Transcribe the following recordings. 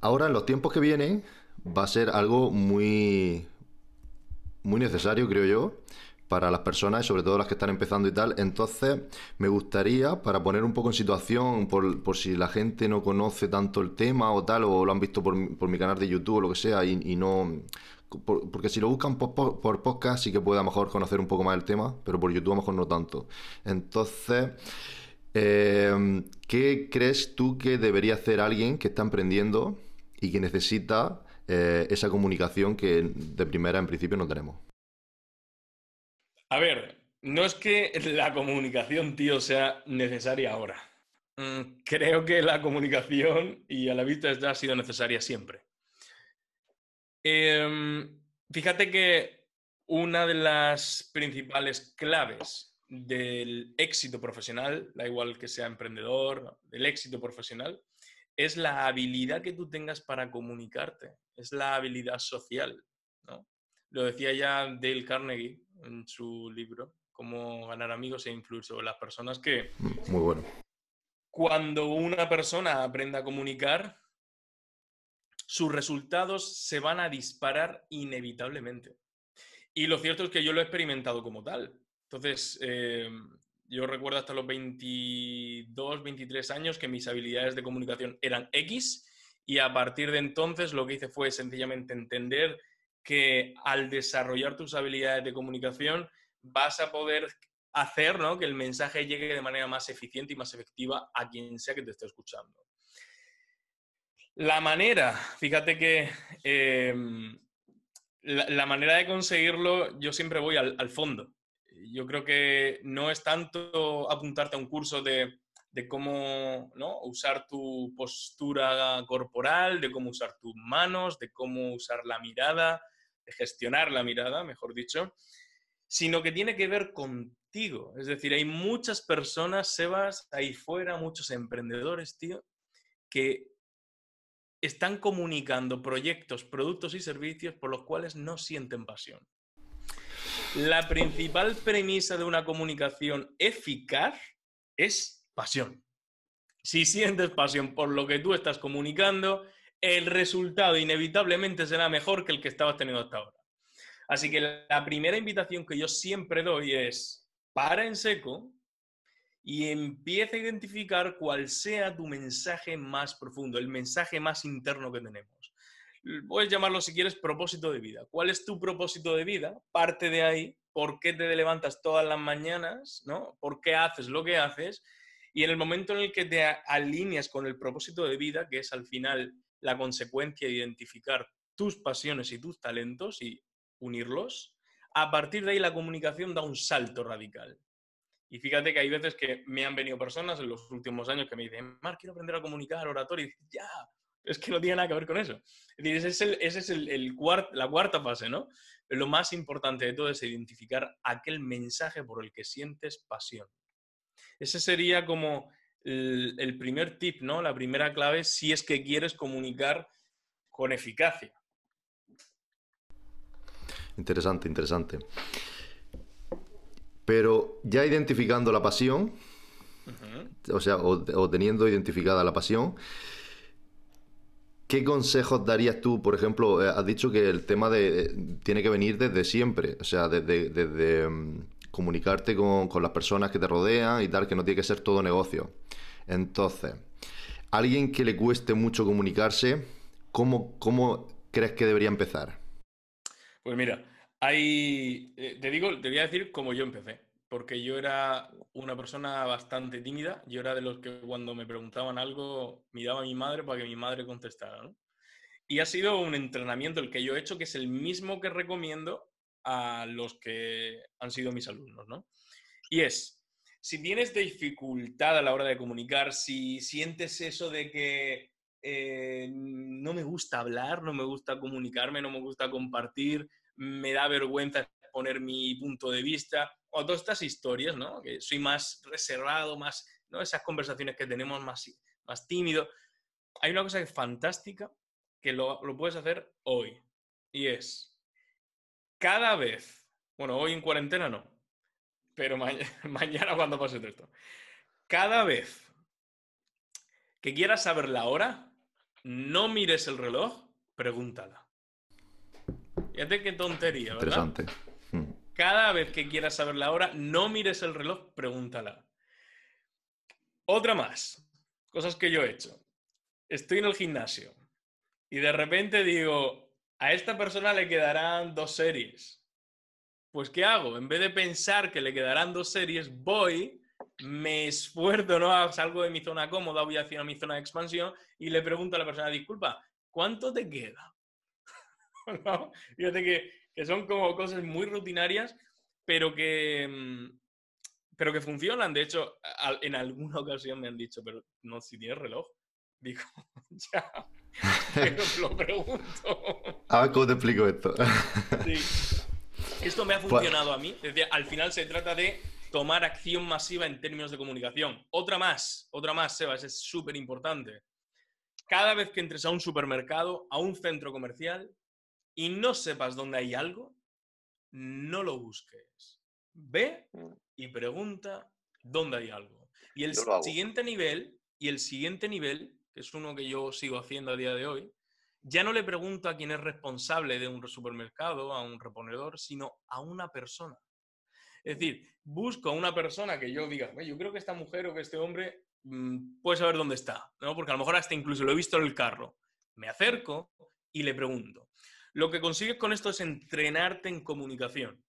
Ahora, en los tiempos que vienen, va a ser algo muy, muy necesario, creo yo, para las personas, sobre todo las que están empezando y tal. Entonces, me gustaría, para poner un poco en situación, por, si la gente no conoce tanto el tema o tal, o lo han visto por, mi canal de YouTube o lo que sea, y, no... porque si lo buscan por, por, podcast sí que puede a lo mejor conocer un poco más el tema, pero por YouTube a lo mejor no tanto. Entonces, eh, ¿qué crees tú que debería hacer alguien que está emprendiendo y que necesita eh, esa comunicación que de primera en principio no tenemos. A ver, no es que la comunicación, tío, sea necesaria ahora. Mm, creo que la comunicación, y a la vista ya ha sido necesaria siempre. Em, fíjate que una de las principales claves del éxito profesional, da igual que sea emprendedor, del éxito profesional, es la habilidad que tú tengas para comunicarte, es la habilidad social. ¿no? Lo decía ya Dale Carnegie en su libro, Cómo ganar amigos e influir sobre las personas, que... Mm, muy bueno. Cuando una persona aprende a comunicar, sus resultados se van a disparar inevitablemente. Y lo cierto es que yo lo he experimentado como tal. Entonces, eh, yo recuerdo hasta los 22, 23 años que mis habilidades de comunicación eran X y a partir de entonces lo que hice fue sencillamente entender que al desarrollar tus habilidades de comunicación vas a poder hacer que el mensaje llegue de manera más eficiente y más efectiva a quien sea que te esté escuchando. La manera, fíjate que em, la, manera de conseguirlo, yo siempre voy al fondo yo creo que no es tanto apuntarte a un curso de, cómo usar tu postura corporal, de cómo usar tus manos, de cómo usar la mirada, de gestionar la mirada, mejor dicho, sino que tiene que ver contigo. Es decir, hay muchas personas, Sebas, ahí fuera, muchos emprendedores, tío, que están comunicando proyectos, productos y servicios por los cuales no sienten pasión. La principal premisa de una comunicación eficaz es pasión. Si sientes pasión por lo que tú estás comunicando, el resultado inevitablemente será mejor que el que estabas teniendo hasta ahora. Así que la primera invitación que yo siempre doy es, para en seco y empieza a identificar cuál sea tu mensaje más profundo, el mensaje más interno que tenemos puedes llamarlo si quieres propósito de vida. ¿Cuál es tu propósito de vida? Parte de ahí, ¿por qué te levantas todas las mañanas? ¿no? ¿Por qué haces lo que haces? Y en el momento en el que te alineas con el propósito de vida, que es al final la consecuencia de identificar tus pasiones y tus talentos y unirlos, a partir de ahí la comunicación da un salto radical. Y fíjate que hay veces que me han venido personas en los últimos años que me dicen, Mar, quiero aprender a comunicar, oratorio, y ya, es que no tiene nada que ver con eso. Es decir, esa es, el, la cuarta fase, ¿no? lo más importante de todo es identificar aquel mensaje por el que sientes pasión. Ese sería como el, primer tip, ¿no? La primera clave si es que quieres comunicar con eficacia. Interesante, interesante. Pero ya identificando la pasión, o sea, o, teniendo identificada la pasión, ¿Qué consejos darías tú, por ejemplo, eh, has dicho que el tema de, tiene que venir desde siempre, o sea, desde, mm, comunicarte con, las personas que te rodean y tal, que no tiene que ser todo negocio. Entonces, alguien que le cueste mucho comunicarse, ¿cómo, cómo crees que debería empezar? Pues mira, hay, eh, te digo, te voy a decir cómo yo empecé porque yo era una persona bastante tímida. Yo era de los que cuando me preguntaban algo miraba a mi madre para que mi madre contestara. ¿no? Y ha sido un entrenamiento el que yo he hecho que es el mismo que recomiendo a los que han sido mis alumnos. ¿no? Y es, si tienes dificultad a la hora de comunicar, si sientes eso de que eh, no me gusta hablar, no me gusta comunicarme, no me gusta compartir, me da vergüenza poner mi punto de vista, o todas estas historias, ¿no? Que soy más reservado, más, ¿no? Esas conversaciones que tenemos más, más tímido. Hay una cosa fantástica que lo, lo puedes hacer hoy. Y es, cada vez, bueno, hoy en cuarentena no, pero mañana cuando pase esto, cada vez que quieras saber la hora, no mires el reloj, pregúntala. Fíjate qué tontería, ¿verdad? Interesante. Cada vez que quieras saber la hora, no mires el reloj, pregúntala. Otra más, cosas que yo he hecho. Estoy en el gimnasio y de repente digo, a esta persona le quedarán dos series. Pues ¿qué hago? En vez de pensar que le quedarán dos series, voy, me esfuerzo, ¿no? Salgo de mi zona cómoda, voy hacia mi zona de expansión y le pregunto a la persona, disculpa, ¿cuánto te queda? ¿No? Fíjate que, que son como cosas muy rutinarias, pero que, mm, pero que funcionan. De hecho, en alguna ocasión me han dicho, pero no, si tienes reloj. Digo, ya, pero lo pregunto. A ver cómo te explico esto. Sí. Esto me ha Pues funcionado a mí. Decir, al final se trata de tomar acción masiva en términos de comunicación. Otra más, otra más, Sebas, es súper importante. Cada vez que entres a un supermercado, a un centro comercial y no sepas dónde hay algo, no lo busques. Ve y pregunta dónde hay algo. Y el siguiente nivel, y el siguiente nivel, que es uno que yo sigo haciendo a día de hoy, ya no le pregunto a quién es responsable de un supermercado, a un reponedor, sino a una persona. Es decir, busco a una persona que yo diga, "Oye, yo creo que esta mujer o que este hombre mm, puede saber dónde está, ¿no? Porque a lo mejor hasta incluso lo he visto en el carro. Me acerco y le pregunto. Lo que consigues con esto es entrenarte en comunicación.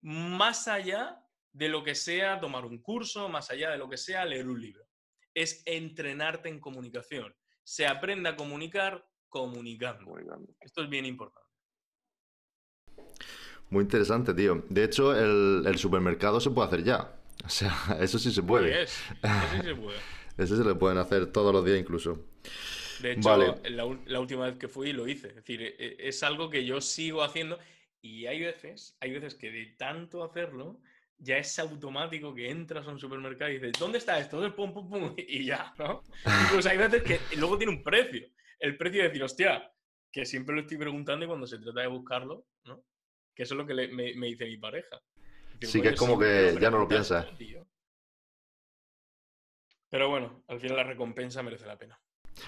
Más allá de lo que sea tomar un curso, más allá de lo que sea leer un libro. Es entrenarte en comunicación. Se aprende a comunicar comunicando. Comunicando. Esto es bien importante. Muy interesante, tío. De hecho, el, el supermercado se puede hacer ya. O sea, eso sí se puede. Pues, eso sí se puede. Eso se le pueden hacer todos los días incluso. De hecho, Vale. la, última vez que fui lo hice. Es decir, e- e- es algo que yo sigo haciendo y hay veces, hay veces que de tanto hacerlo ya es automático que entras a un supermercado y dices, ¿dónde está esto? Entonces, Pum, pum, pum, y ya, ¿no? Incluso hay veces que luego tiene un precio. El precio de decir, hostia, que siempre lo estoy preguntando y cuando se trata de buscarlo, ¿no? Que eso es lo que le- me, me dice mi pareja. Sí, que "Coño, es como que ya no lo piensas. tío". Pero bueno, al final la recompensa merece la pena.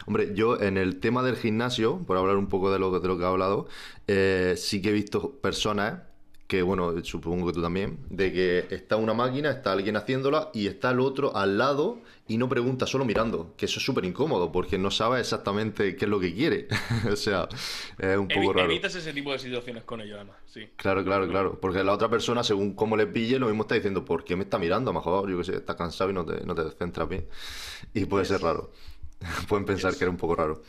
Hombre, yo en el tema del gimnasio, por hablar un poco de lo, de lo que he hablado, eh, sí que he visto personas que, bueno, supongo que tú también, de que está una máquina, está alguien haciéndola y está el otro al lado y no pregunta, solo mirando, que eso es súper incómodo porque no sabe exactamente qué es lo que quiere. o sea, es un poco Evi- raro. Evitas ese tipo de situaciones con ellos, además, sí. Claro, claro, claro. Porque la otra persona, según cómo le pille, lo mismo está diciendo, ¿por qué me está mirando? A lo mejor, yo qué sé, está cansado y no te, no te centras bien. Y puede ser raro. Pueden pensar que era un poco raro.